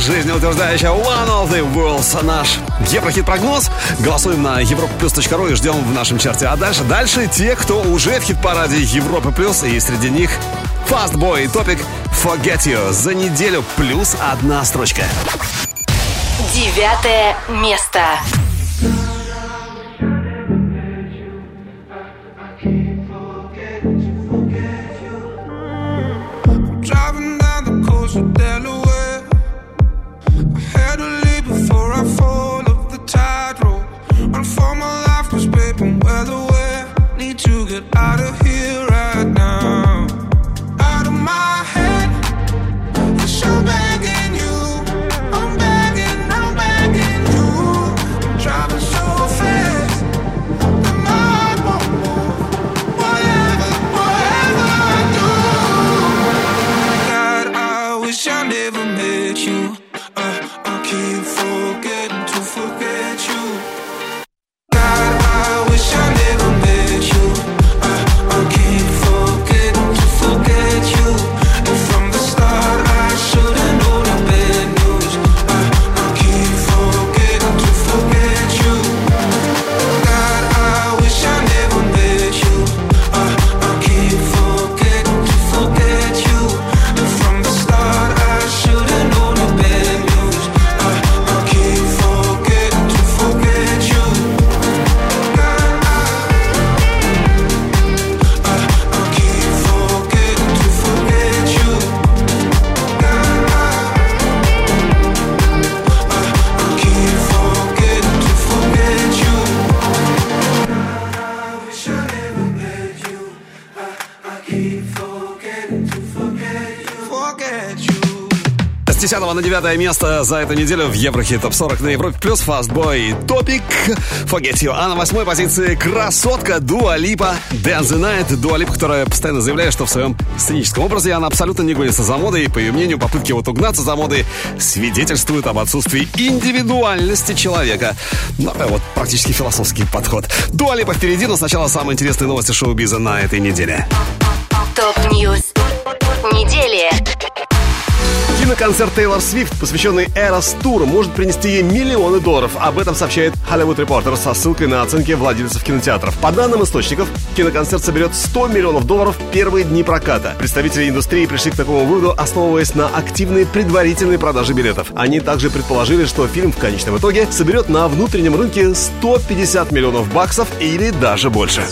жизнеутверждающая One of the Worlds. Наш Еврохит-прогноз. Голосуем на europaplus.ru и ждем в нашем чарте. А дальше, дальше те, кто уже в хит-параде Европы Плюс. И среди них Fastboy и топик Forget You. За неделю плюс одна строчка. Девятое место. 8 на 9 место за эту неделю в Еврохит Топ 40 на Европе плюс Фастбой Топик. Forget You. А на восьмой позиции красотка Дуа Липа Dance the Night. Дуа Липа, которая постоянно заявляет, что в своем сценическом образе она абсолютно не гонится за модой. И, по ее мнению, попытки вот угнаться за модой свидетельствуют об отсутствии индивидуальности человека. Ну, а вот практически философский подход. Дуа Липа впереди, но сначала самые интересные новости шоу-биза на этой неделе. Top News. Киноконцерт Тейлор Свифт, посвященный Eras Tour, может принести ей миллионы долларов. Об этом сообщает Hollywood Reporter со ссылкой на оценки владельцев кинотеатров. По данным источников, киноконцерт соберет 100 миллионов долларов в первые дни проката. Представители индустрии пришли к такому выводу, основываясь на активной предварительной продаже билетов. Они также предположили, что фильм в конечном итоге соберет на внутреннем рынке 150 миллионов баксов или даже больше.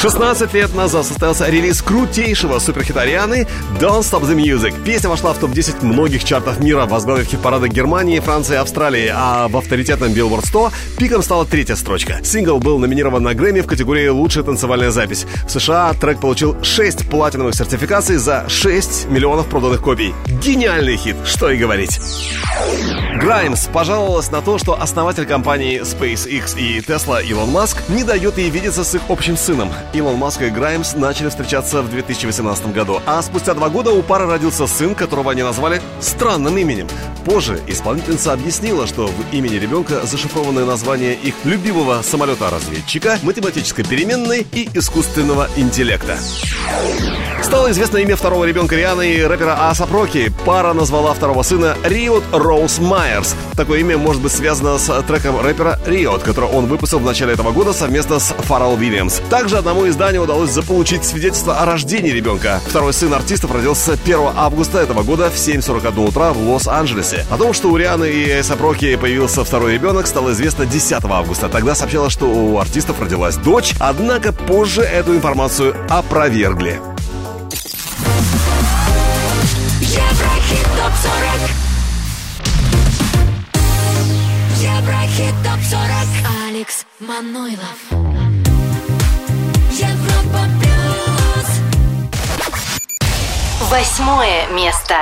16 лет назад состоялся релиз крутейшего суперхита Рианы «Don't Stop the Music». Песня вошла в топ-10 многих чартов мира, возглавив хит-парады Германии, Франции и Австралии, а в авторитетном Billboard 100 пиком стала третья строчка. Сингл был номинирован на Грэмми в категории «Лучшая танцевальная запись». В США трек получил 6 платиновых сертификаций за 6 миллионов проданных копий. Гениальный хит, что и говорить. Граймс пожаловалась на то, что основатель компании SpaceX и Tesla Илон Маск не дает ей видеться с их общим сыном. Илон Маск и Граймс начали встречаться в 2018 году, а спустя два года у пары родился сын, которого они назвали странным именем. Позже исполнительница объяснила, что в имени ребенка зашифрованное название их любимого самолета-разведчика, математической переменной и искусственного интеллекта. Стало известно имя второго ребенка Рианы и рэпера A$AP Rocky. Пара назвала второго сына Риот Роуз Майерс. Такое имя может быть связано с треком рэпера Riot, который он выпустил в начале этого года совместно с Фаррелл Уильямс. Также одному изданию удалось заполучить свидетельство о рождении ребенка. Второй сын артистов родился 1 августа этого года в 7.41 утра в Лос-Анджелесе. О том, что у Рианы и A$AP Rocky появился второй ребенок, стало известно 10 августа. Тогда сообщалось, что у артистов родилась дочь, однако позже эту информацию опровергли. Еврохит ТОП-40 Еврохит ТОП-40 Алекс Манойлов Восьмое место.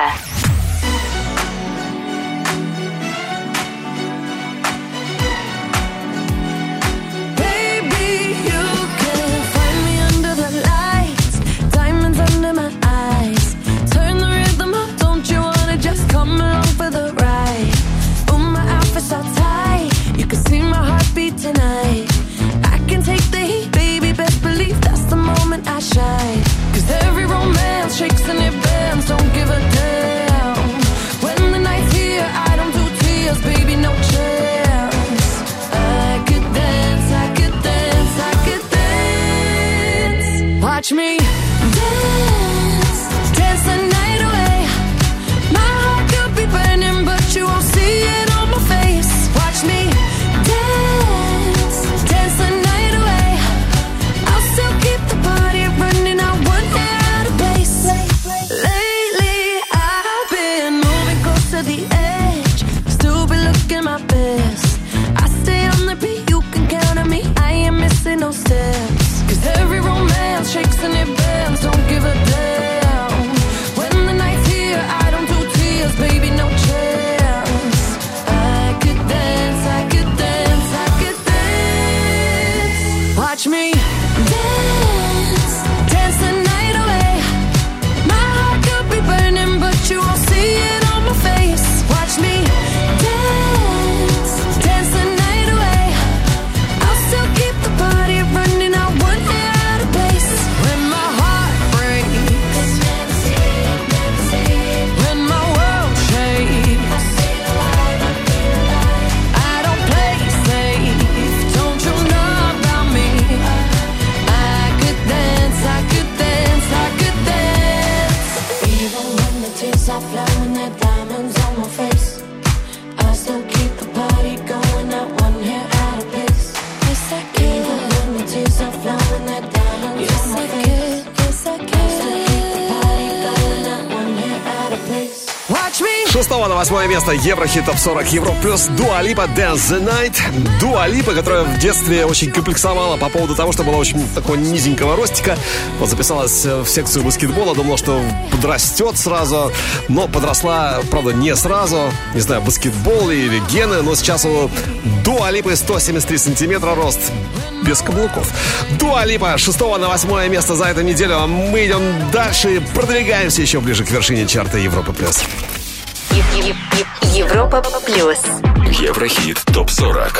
touch me. Восьмое место Еврохит Топ 40 Евро плюс Дуалипа Dance the Night. Дуалипа, которая в детстве очень комплексовала по поводу того, что была очень такого низенького ростика. Вот записалась в секцию баскетбола, думала, что подрастет сразу, но подросла, правда, не сразу. Не знаю, баскетбол или гены, но сейчас у Дуалипы 173 сантиметра рост без каблуков. Дуалипа с 6 на 8 место за эту неделю. А мы идем дальше и продвигаемся еще ближе к вершине чарта Европы+. плюс. Европа плюс. Еврохит ТОП-40.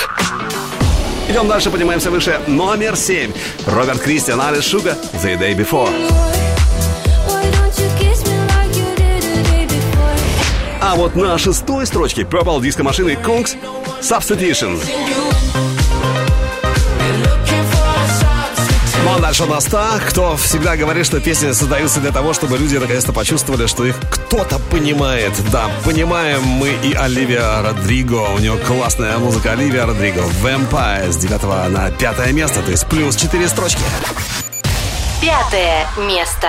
Идем дальше, поднимаемся выше. Номер 7. Роберт Кристиан, Алис Шуга, The Day Before. А вот на шестой строчке Purple диско машины Kungs Substitution. А дальше у нас та, кто всегда говорит, что песни создаются для того, чтобы люди наконец-то почувствовали, что их кто-то понимает. Да, понимаем мы и Оливия Родриго. У нее классная музыка Оливия Родриго. Vampire с 9 на 5 место, то есть плюс 4 строчки. Пятое место.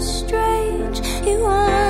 strange. You are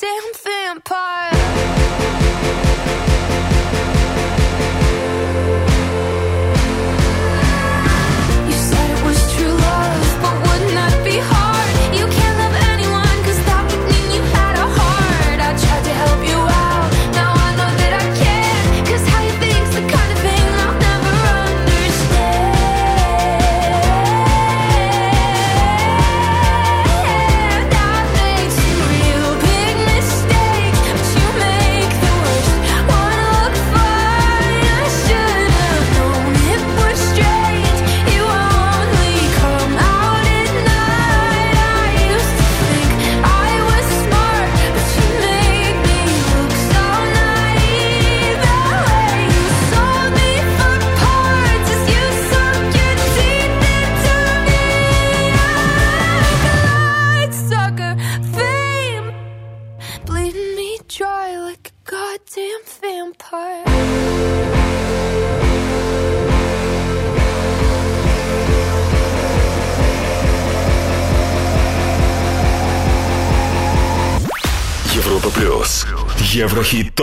damn vampire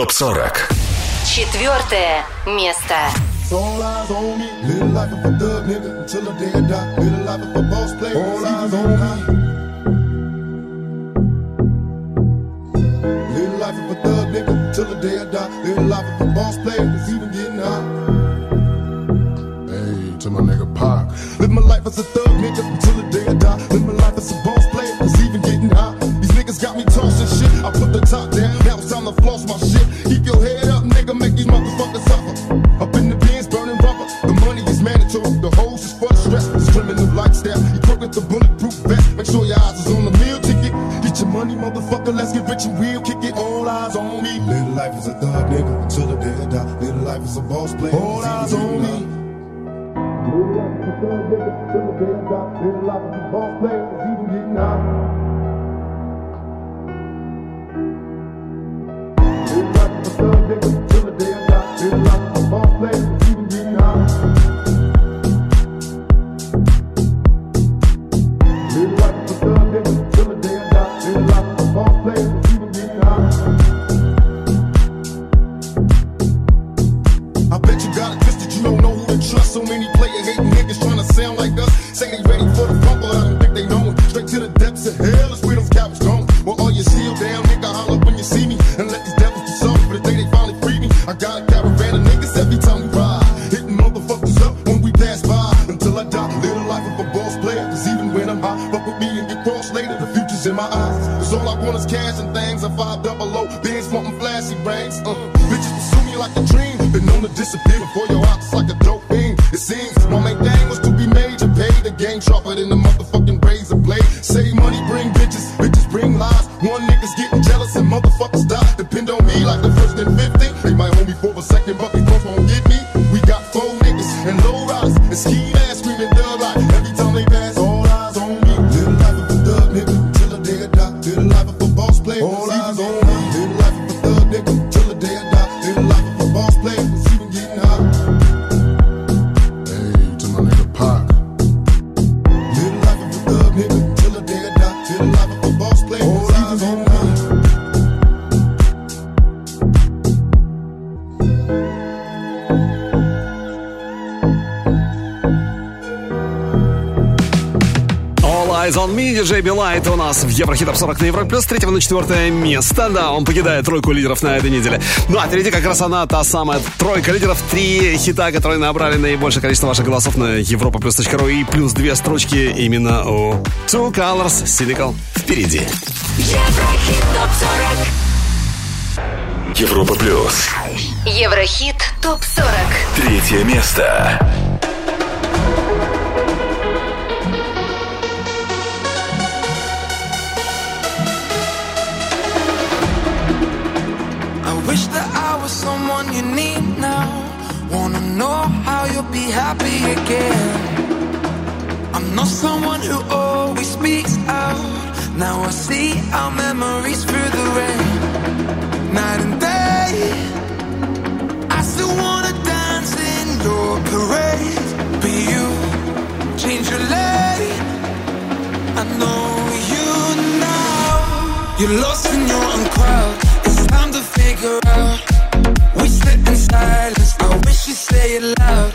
ТОП-40 Четвертое место All eyes on me, live life of a thug nigga until the day I die. Live life of a boss player. All eyes on me. Live life of a thug nigga until the day I die. Live life. Light у нас в Еврохит 40 на Европе плюс 3 на 4 место. Да, он покидает тройку лидеров на этой неделе. Ну а впереди как раз она, та самая тройка лидеров. Три хита, которые набрали наибольшее количество ваших голосов на европа плюс ру и плюс две строчки именно у Two Colors Cynical впереди. Еврохит топ 40. Европа плюс. Еврохит топ 40. Третье место. again. I'm not someone who always speaks out. Now I see our memories through the rain. Night and day, I still wanna dance in your parade. But you change your lane. I know you now. You're lost in your own crowd. It's time to figure out. We sit in silence. I wish you'd say it loud.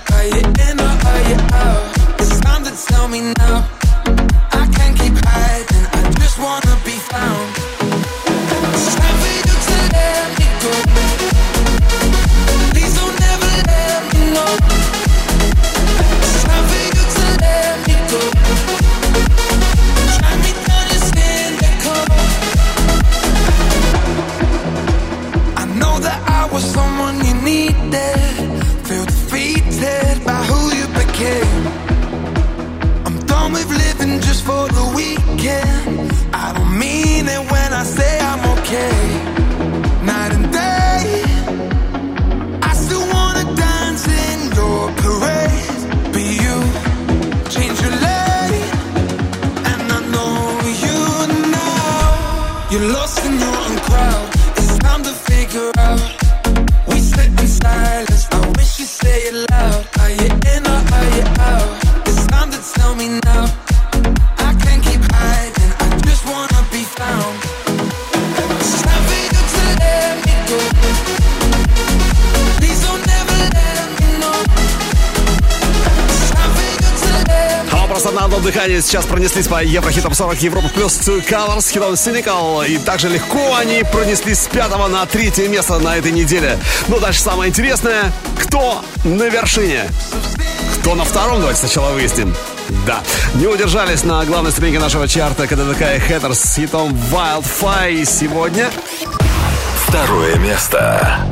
По Еврохитам 40 Европа плюс Two Colors, хитом Cynical. И также легко они пронеслись с пятого на третье место на этой неделе. Но дальше самое интересное. Кто на вершине? Кто на втором? Давайте сначала выясним. Да, не удержались на главной ступеньке нашего чарта КДДК и Хэттерс с хитом Wildfire. И сегодня Второе место.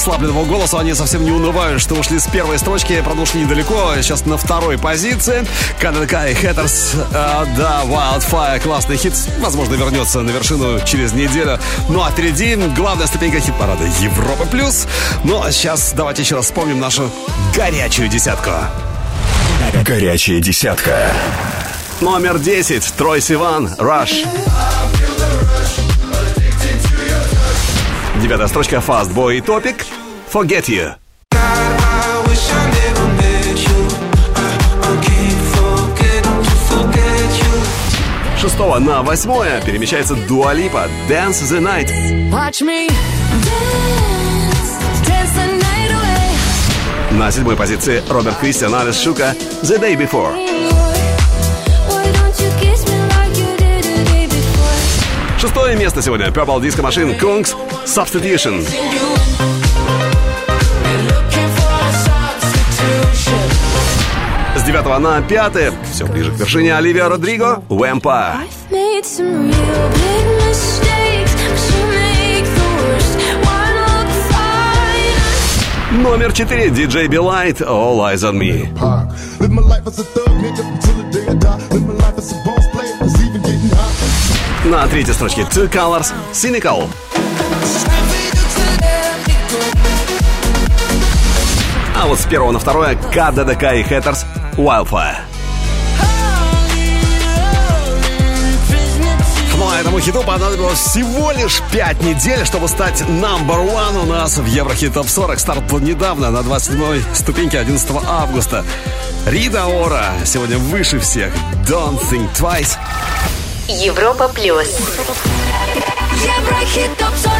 Расслабленному голосу, они совсем не унывают, что ушли с первой строчки, правда, ушли недалеко, сейчас на второй позиции. КДК и Хэттерс, э, да, Wildfire, классный хит, возможно, вернется на вершину через неделю. Ну а впереди главная ступенька хит-парада Европа+. плюс. Ну а сейчас давайте еще раз вспомним нашу горячую десятку. Горячая десятка. Номер 10, Трой Сиван, Rush. Девятая строчка, Fast Boy и Топик, Forget You. Шестого на восьмое перемещается Дуалипа, Dance the Night. Watch me dance, dance the night away. На седьмой позиции Роберт Кристиан, Алис Шука, the day before? Шестое место сегодня Purple Disco Machine, Kungs, Substitution. Девятого на пятое, все ближе к вершине Оливия Родриго, fine. Номер четыре, DJ Билайт, All Eyes on Me. На третьей строчке Two Colors, Cynical. А вот с первого на второе КДДК и Хэттерс, Wildfire. Ну а этому хиту понадобилось всего лишь 5 недель, чтобы стать number one у нас в Еврохит Топ 40. Старт был недавно, на 27 ступеньке 11 августа. Рида Ора сегодня выше всех. Don't think twice. Европа плюс. Еврохит топ 40.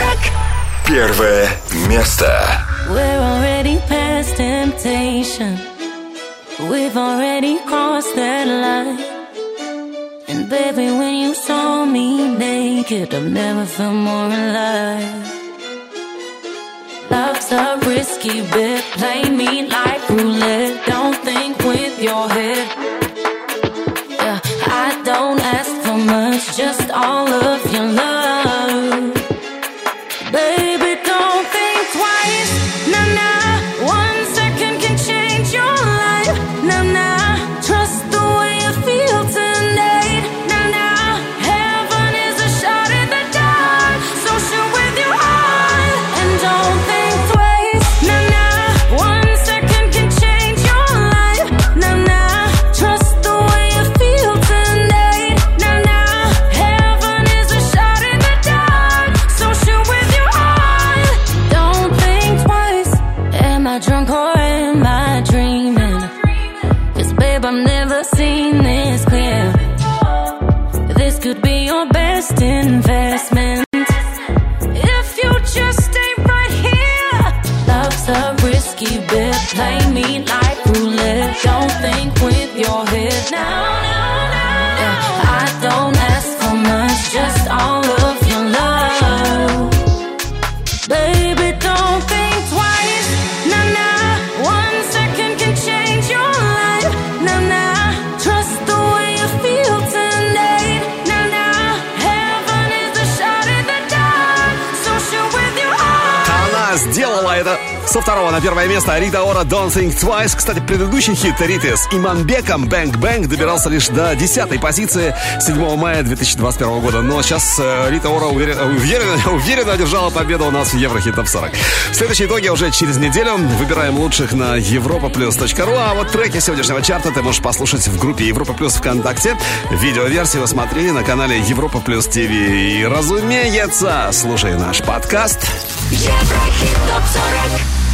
Первое место. We're already past temptation. We've already crossed that line. And baby, when you saw me naked, I've never felt more alive. Love's a risky bet. Play me like roulette. Don't think with your head. Yeah, I don't ask for much, just all of your love. Со второго на первое место. Рита Ора Don't Think Twice. Кстати, предыдущий хит Риты с Иманбеком Бэнк Бэнк добирался лишь до десятой позиции 7 мая 2021 года. Но сейчас э, Рита Ора уверенно, уверенно, уверенно одержала победу у нас в Еврохит Топ 40. Следующие итоги уже через неделю. Выбираем лучших на europaplus.ru. А вот треки сегодняшнего чарта ты можешь послушать в группе Европа Плюс ВКонтакте. Видеоверсию смотри на канале Европа Плюс ТВ. И, разумеется, слушай наш подкаст. Еврохит топ 40